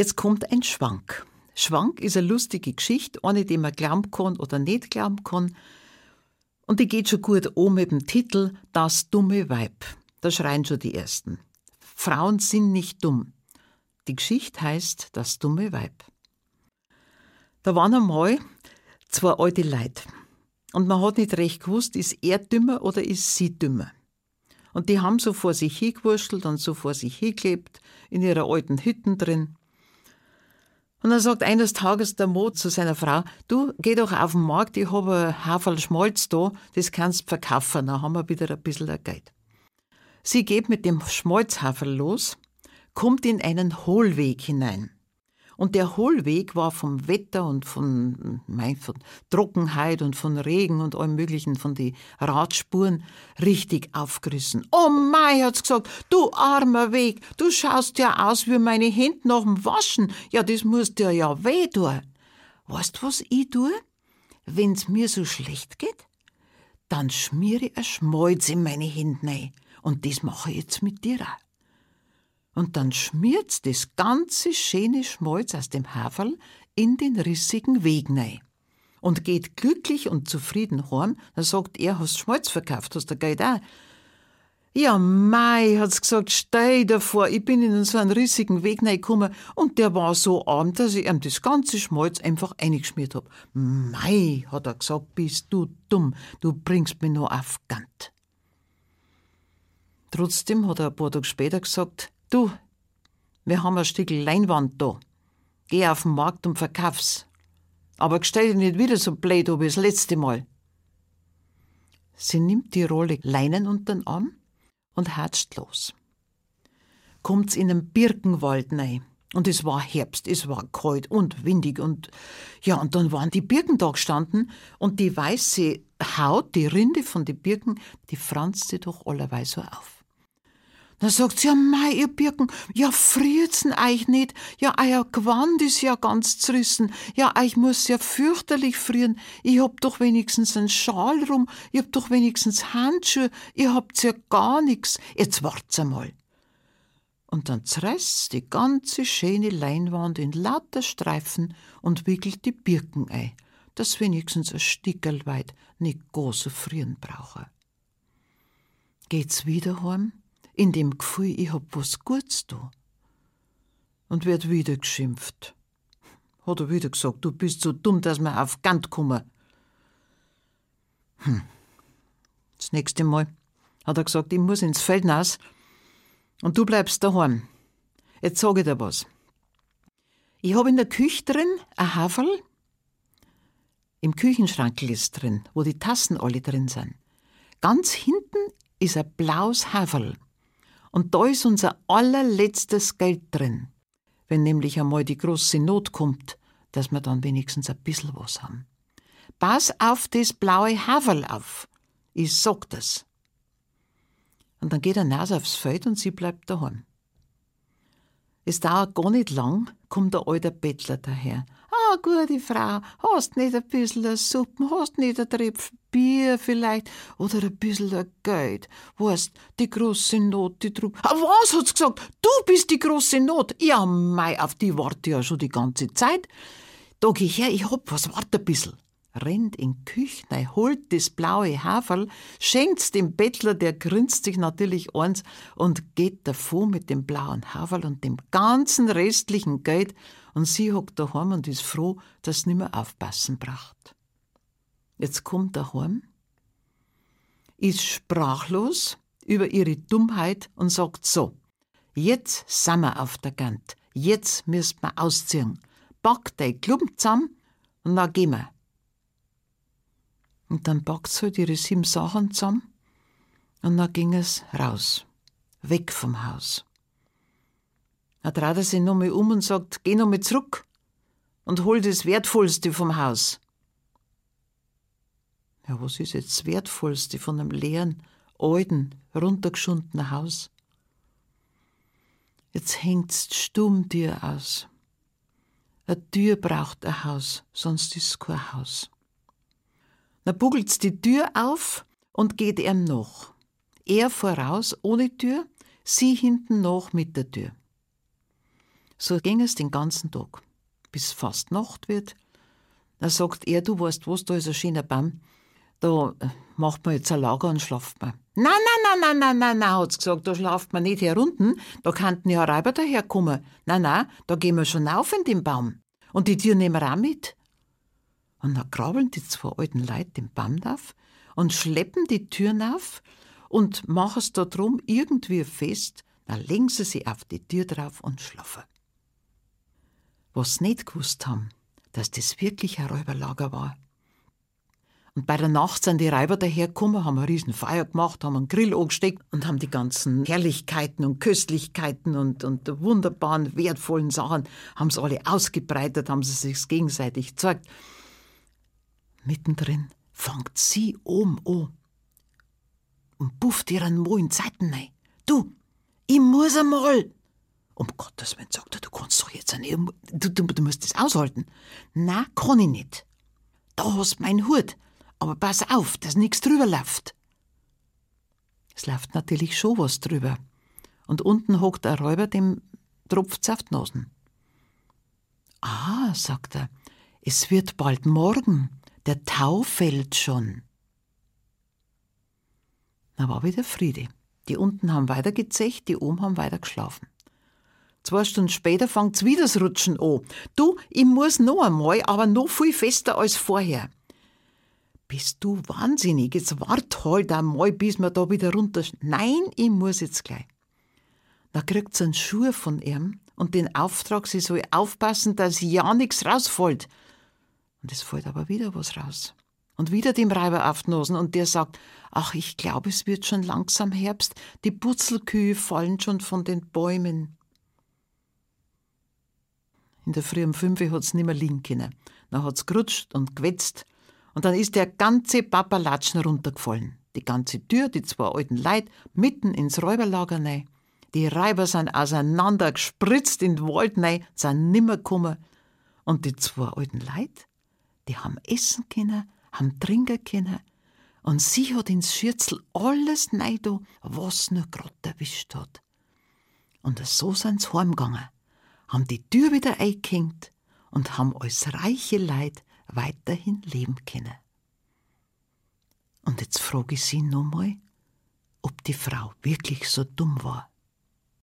Jetzt kommt ein Schwank. Schwank ist eine lustige Geschichte, eine, die man glauben kann oder nicht glauben kann. Und die geht schon gut um mit dem Titel Das dumme Weib. Da schreien schon die Ersten. Frauen sind nicht dumm. Die Geschichte heißt Das dumme Weib. Da waren einmal zwei alte Leute. Und man hat nicht recht gewusst, ist er dümmer oder ist sie dümmer. Und die haben so vor sich hingewurschtelt und so vor sich hingelebt, in ihrer alten Hütten drin. Und dann sagt eines Tages der Mo zu seiner Frau, du, geh doch auf den Markt, ich habe ein Haferl Schmalz da, das kannst du verkaufen, dann haben wir wieder ein bisschen Geld. Sie geht mit dem Schmalzhaferl los, kommt in einen Hohlweg hinein. Und der Hohlweg war vom Wetter und von, mein, von Trockenheit und von Regen und allem Möglichen, von den Radspuren, richtig aufgerissen. Oh mei, hat's gesagt, du armer Weg, du schaust ja aus wie meine Hände nach dem Waschen. Ja, das muss dir ja weh tun. Weißt was ich tue? Wenn's mir so schlecht geht, dann schmiere ich ein Schmalz in meine Hände rein. Und das mache ich jetzt mit dir auch und dann schmiert's das ganze schöne Schmalz aus dem Haferl in den rissigen Weg rein. Und geht glücklich und zufrieden heim, dann sagt er, hast Schmalz verkauft, hast du Geld auch? Ja, mei, hat's gesagt, stell dir vor, ich bin in so einen rissigen Weg reingekommen und der war so arm, dass ich ihm das ganze Schmalz einfach eingeschmiert hab. Mei, hat er gesagt, bist du dumm, du bringst mich noch auf Gant. Trotzdem hat er ein paar Tage später gesagt, Du, wir haben ein Stück Leinwand da. Geh auf den Markt und verkauf's. Aber stell dich nicht wieder so blöd wie das letzte Mal. Sie nimmt die Rolle Leinen unter den Arm und herzt los. Kommt's in einen Birkenwald rein. Und es war Herbst, es war kalt und windig und ja, und dann waren die Birken da gestanden und die weiße Haut, die Rinde von den Birken, die franzte doch allerweise so auf. Da sagt sie, ja, mei, ihr Birken, ja, friert's euch nicht? Ja, euer Gewand ist ja ganz zerrissen. Ja, euch muss ja fürchterlich frieren. Ich hab doch wenigstens einen Schal rum. Ich hab doch wenigstens Handschuhe. Ihr habt's ja gar nix. Jetzt wart's einmal. Und dann zerreißt die ganze schöne Leinwand in lauter Streifen und wickelt die Birken ein, dass wenigstens ein Stickerl weit nicht so frieren brauche. Geht's wieder heim? In dem Gefühl, ich hab was Gutes da. Und wird wieder geschimpft. Hat er wieder gesagt, du bist so dumm, dass wir auf Gant kommen. Hm. Das nächste Mal hat er gesagt, ich muss ins Feld hinaus und du bleibst daheim. Jetzt sage ich dir was. Ich habe in der Küche drin ein Haferl. Im Küchenschrank ist drin, wo die Tassen alle drin sind. Ganz hinten ist ein blaues Haferl. Und da ist unser allerletztes Geld drin. Wenn nämlich einmal die große Not kommt, dass wir dann wenigstens ein bisschen was haben. Pass auf das blaue Haferl auf. Ich sag das. Und dann geht er nass aufs Feld und sie bleibt daheim. Es dauert gar nicht lang, kommt der alte Bettler daher Ah, gute Frau, hast nicht ein bisschen Suppen, hast nicht ein Tröpfchen Bier vielleicht oder ein bisschen Geld. Weißt, die große Not, die Truppe. Ah, was hat's gesagt? Du bist die große Not. Ja, mei, auf die warte ja schon die ganze Zeit. Da geh her, ich hab was, warte ein bisschen rennt in Küche, holt das blaue Haferl, schenkt's dem Bettler, der grinst sich natürlich eins und geht davor mit dem blauen Haferl und dem ganzen restlichen Geld und sie hockt daheim und ist froh, dass mehr aufpassen braucht. Jetzt kommt er heim, ist sprachlos über ihre Dummheit und sagt so, jetzt sind wir auf der Gant, jetzt müsst wir ausziehen, pack dein Klump zusammen und dann gehen wir. Und dann packt sie halt ihre sieben Sachen zusammen und dann ging es raus, weg vom Haus. Dann dreht er sich nochmal um und sagt, geh nochmal zurück und hol das Wertvollste vom Haus. Ja, was ist jetzt das Wertvollste von einem leeren, alten, runtergeschundenen Haus? Jetzt hängt's stumm dir aus. Eine Tür braucht ein Haus, sonst ist es kein Haus. Dann bugelt's die Tür auf und geht ihm noch. Er voraus ohne Tür, sie hinten noch mit der Tür. So ging es den ganzen Tag, bis fast Nacht wird. Da sagt er, du weißt was, da ist ein schöner Baum, da macht man jetzt ein Lager und schlaft man. Nein, nein, nein, nein, nein, nein, nein, hat's gesagt, da schlaft man nicht herunten, da könnten ja Räuber daherkommen. Nein, nein, da gehen wir schon auf in den Baum. Und die Tür nehmen wir auch mit. Und dann krabbeln die zwei alten Leute den Baum auf und schleppen die Türen auf und machen es da drum irgendwie fest, dann legen sie sich auf die Tür drauf und schlafen. Was sie nicht gewusst haben, dass das wirklich ein Räuberlager war. Und bei der Nacht sind die Räuber dahergekommen, haben ein riesen Feuer gemacht, haben einen Grill angesteckt und haben die ganzen Herrlichkeiten und Köstlichkeiten und, und wunderbaren, wertvollen Sachen, haben sie alle ausgebreitet, haben sie sich gegenseitig gezeigt. Mittendrin fangt sie oben an und pufft ihren Mo in Zeiten rein. Du, ich muss einmal. Um Gottes Willen, sagt er, du kannst doch jetzt nicht, du, du, du musst das aushalten. Na, kann ich nicht. Da hast mein Hut, aber pass auf, dass nichts drüber läuft. Es läuft natürlich schon was drüber. Und unten hockt ein Räuber, dem Nasen. Ah, sagt er, es wird bald morgen. Der Tau fällt schon. Da war wieder Friede. Die unten haben weiter gezecht, die oben haben weiter geschlafen. Zwei Stunden später fängt's wieder das Rutschen an. Du, ich muss noch einmal, aber noch viel fester als vorher. Bist du wahnsinnig? Jetzt wart halt einmal, bis wir da wieder runter. Nein, ich muss jetzt gleich. Da kriegt sie einen Schuh von ihm und den Auftrag, sie soll aufpassen, dass ja nichts rausfällt. Und es fällt aber wieder was raus. Und wieder dem Reiber auf die Nosen und der sagt, ach, ich glaube, es wird schon langsam Herbst, die Putzelkühe fallen schon von den Bäumen. In der Früh um fünf hat's nimmer liegen können. Dann hat's gerutscht und gewetzt und dann ist der ganze Papalatschen runtergefallen. Die ganze Tür, die zwei alten Leute, mitten ins Räuberlager rein. Die Räuber sind auseinander gespritzt in den Wald rein, sind nimmer gekommen. Und die zwei alten Leute, die haben essen können, haben trinken können. Und sie hat ins Schürzel alles neido, was nur grad erwischt hat. Und so sind sie heimgegangen, haben die Tür wieder eingehängt und haben als reiche Leid weiterhin leben können. Und jetzt frage ich Sie nochmal, ob die Frau wirklich so dumm war.